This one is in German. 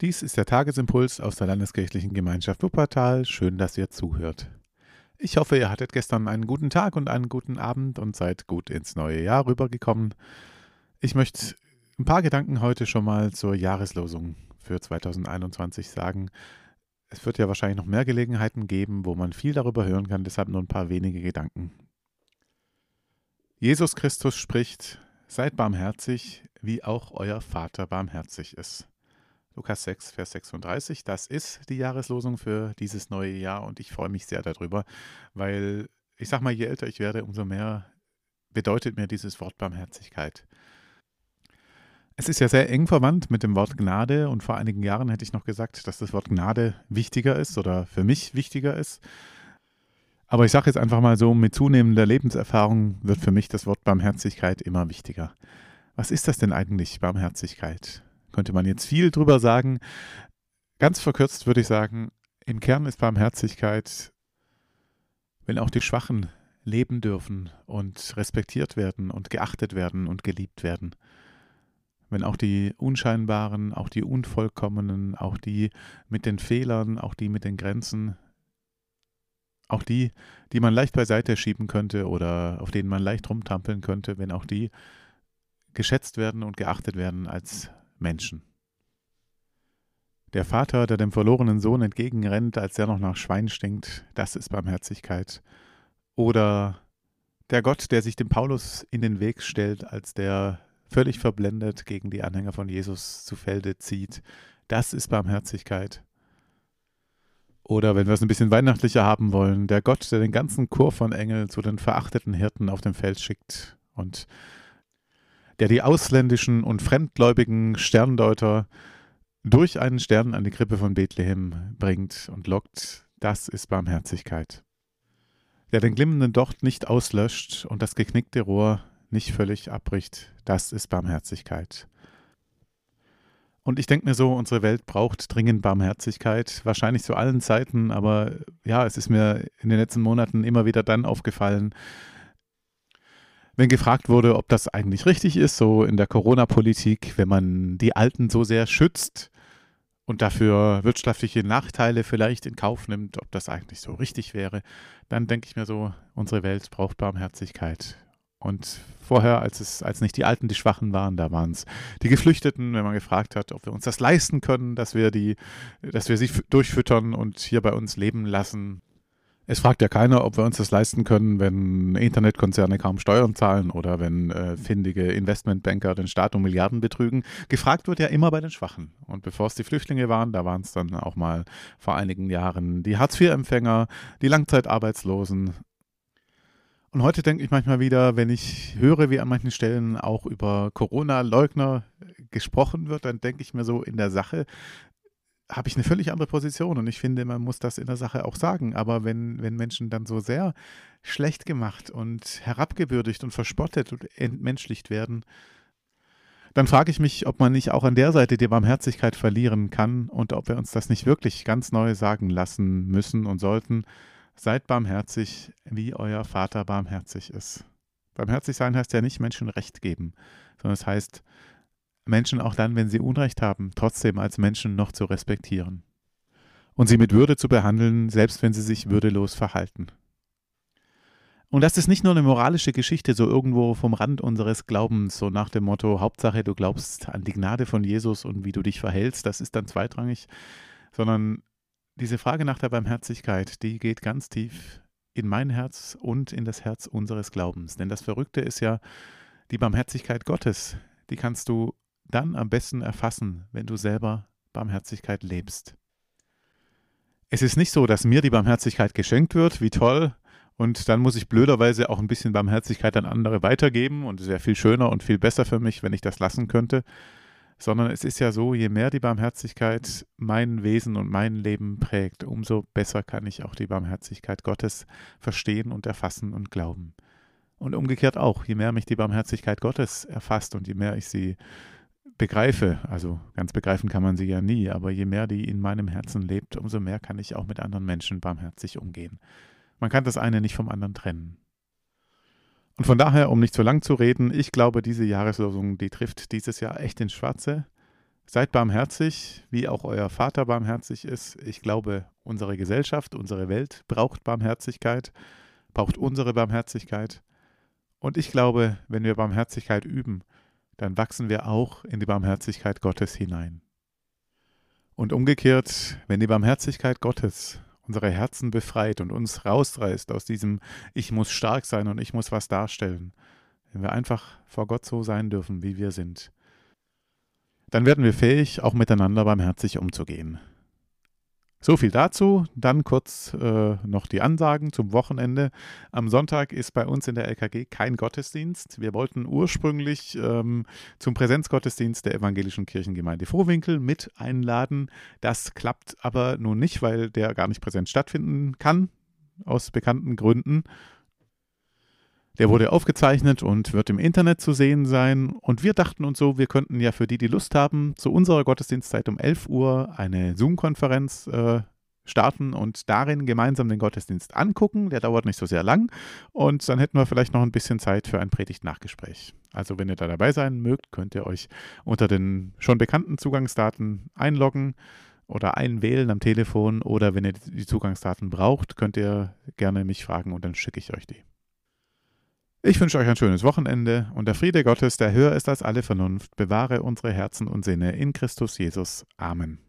Dies ist der Tagesimpuls aus der Landeskirchlichen Gemeinschaft Wuppertal. Schön, dass ihr zuhört. Ich hoffe, ihr hattet gestern einen guten Tag und einen guten Abend und seid gut ins neue Jahr rübergekommen. Ich möchte ein paar Gedanken heute schon mal zur Jahreslosung für 2021 sagen. Es wird ja wahrscheinlich noch mehr Gelegenheiten geben, wo man viel darüber hören kann, deshalb nur ein paar wenige Gedanken. Jesus Christus spricht, seid barmherzig, wie auch euer Vater barmherzig ist. Lukas 6, Vers 36. Das ist die Jahreslosung für dieses neue Jahr und ich freue mich sehr darüber, weil ich sage mal, je älter ich werde, umso mehr bedeutet mir dieses Wort Barmherzigkeit. Es ist ja sehr eng verwandt mit dem Wort Gnade und vor einigen Jahren hätte ich noch gesagt, dass das Wort Gnade wichtiger ist oder für mich wichtiger ist. Aber ich sage jetzt einfach mal so, mit zunehmender Lebenserfahrung wird für mich das Wort Barmherzigkeit immer wichtiger. Was ist das denn eigentlich, Barmherzigkeit? Könnte man jetzt viel drüber sagen. Ganz verkürzt würde ich sagen, im Kern ist Barmherzigkeit, wenn auch die Schwachen leben dürfen und respektiert werden und geachtet werden und geliebt werden. Wenn auch die Unscheinbaren, auch die Unvollkommenen, auch die mit den Fehlern, auch die mit den Grenzen, auch die, die man leicht beiseite schieben könnte oder auf denen man leicht rumtrampeln könnte, wenn auch die geschätzt werden und geachtet werden als Menschen. Der Vater, der dem verlorenen Sohn entgegenrennt, als er noch nach Schwein stinkt, das ist Barmherzigkeit. Oder der Gott, der sich dem Paulus in den Weg stellt, als der völlig verblendet gegen die Anhänger von Jesus zu Felde zieht, das ist Barmherzigkeit. Oder wenn wir es ein bisschen weihnachtlicher haben wollen, der Gott, der den ganzen Chor von Engeln zu den verachteten Hirten auf dem Feld schickt und der die ausländischen und fremdgläubigen Sterndeuter durch einen Stern an die Krippe von Bethlehem bringt und lockt, das ist Barmherzigkeit. Der den glimmenden Docht nicht auslöscht und das geknickte Rohr nicht völlig abbricht, das ist Barmherzigkeit. Und ich denke mir so, unsere Welt braucht dringend Barmherzigkeit, wahrscheinlich zu allen Zeiten, aber ja, es ist mir in den letzten Monaten immer wieder dann aufgefallen, wenn gefragt wurde, ob das eigentlich richtig ist, so in der Corona-Politik, wenn man die Alten so sehr schützt und dafür wirtschaftliche Nachteile vielleicht in Kauf nimmt, ob das eigentlich so richtig wäre, dann denke ich mir so, unsere Welt braucht Barmherzigkeit. Und vorher, als es, als nicht die Alten die Schwachen waren, da waren es die Geflüchteten, wenn man gefragt hat, ob wir uns das leisten können, dass wir die, dass wir sie durchfüttern und hier bei uns leben lassen. Es fragt ja keiner, ob wir uns das leisten können, wenn Internetkonzerne kaum Steuern zahlen oder wenn äh, findige Investmentbanker den Staat um Milliarden betrügen. Gefragt wird ja immer bei den Schwachen. Und bevor es die Flüchtlinge waren, da waren es dann auch mal vor einigen Jahren die Hartz-IV-Empfänger, die Langzeitarbeitslosen. Und heute denke ich manchmal wieder, wenn ich höre, wie an manchen Stellen auch über Corona-Leugner gesprochen wird, dann denke ich mir so in der Sache, habe ich eine völlig andere Position und ich finde, man muss das in der Sache auch sagen. Aber wenn, wenn Menschen dann so sehr schlecht gemacht und herabgewürdigt und verspottet und entmenschlicht werden, dann frage ich mich, ob man nicht auch an der Seite die Barmherzigkeit verlieren kann und ob wir uns das nicht wirklich ganz neu sagen lassen müssen und sollten. Seid barmherzig, wie euer Vater barmherzig ist. Barmherzig sein heißt ja nicht Menschen Recht geben, sondern es heißt, Menschen auch dann, wenn sie Unrecht haben, trotzdem als Menschen noch zu respektieren und sie mit Würde zu behandeln, selbst wenn sie sich würdelos verhalten. Und das ist nicht nur eine moralische Geschichte, so irgendwo vom Rand unseres Glaubens, so nach dem Motto, Hauptsache du glaubst an die Gnade von Jesus und wie du dich verhältst, das ist dann zweitrangig, sondern diese Frage nach der Barmherzigkeit, die geht ganz tief in mein Herz und in das Herz unseres Glaubens. Denn das Verrückte ist ja die Barmherzigkeit Gottes, die kannst du dann am besten erfassen, wenn du selber Barmherzigkeit lebst. Es ist nicht so, dass mir die Barmherzigkeit geschenkt wird, wie toll, und dann muss ich blöderweise auch ein bisschen Barmherzigkeit an andere weitergeben und es wäre viel schöner und viel besser für mich, wenn ich das lassen könnte, sondern es ist ja so, je mehr die Barmherzigkeit mein Wesen und mein Leben prägt, umso besser kann ich auch die Barmherzigkeit Gottes verstehen und erfassen und glauben. Und umgekehrt auch, je mehr mich die Barmherzigkeit Gottes erfasst und je mehr ich sie begreife, also ganz begreifen kann man sie ja nie, aber je mehr die in meinem Herzen lebt, umso mehr kann ich auch mit anderen Menschen barmherzig umgehen. Man kann das eine nicht vom anderen trennen. Und von daher, um nicht zu lang zu reden, ich glaube, diese Jahreslosung, die trifft dieses Jahr echt ins Schwarze. Seid barmherzig, wie auch euer Vater barmherzig ist. Ich glaube, unsere Gesellschaft, unsere Welt braucht Barmherzigkeit, braucht unsere Barmherzigkeit. Und ich glaube, wenn wir Barmherzigkeit üben, dann wachsen wir auch in die Barmherzigkeit Gottes hinein. Und umgekehrt, wenn die Barmherzigkeit Gottes unsere Herzen befreit und uns rausreißt aus diesem Ich muss stark sein und ich muss was darstellen, wenn wir einfach vor Gott so sein dürfen, wie wir sind, dann werden wir fähig, auch miteinander barmherzig umzugehen. So viel dazu. Dann kurz äh, noch die Ansagen zum Wochenende. Am Sonntag ist bei uns in der LKG kein Gottesdienst. Wir wollten ursprünglich ähm, zum Präsenzgottesdienst der Evangelischen Kirchengemeinde Frohwinkel mit einladen. Das klappt aber nun nicht, weil der gar nicht präsent stattfinden kann, aus bekannten Gründen. Der wurde aufgezeichnet und wird im Internet zu sehen sein. Und wir dachten uns so, wir könnten ja für die, die Lust haben, zu unserer Gottesdienstzeit um 11 Uhr eine Zoom-Konferenz äh, starten und darin gemeinsam den Gottesdienst angucken. Der dauert nicht so sehr lang. Und dann hätten wir vielleicht noch ein bisschen Zeit für ein Predigt-Nachgespräch. Also wenn ihr da dabei sein mögt, könnt ihr euch unter den schon bekannten Zugangsdaten einloggen oder einwählen am Telefon. Oder wenn ihr die Zugangsdaten braucht, könnt ihr gerne mich fragen und dann schicke ich euch die. Ich wünsche euch ein schönes Wochenende und der Friede Gottes, der höher ist als alle Vernunft, bewahre unsere Herzen und Sinne in Christus Jesus. Amen.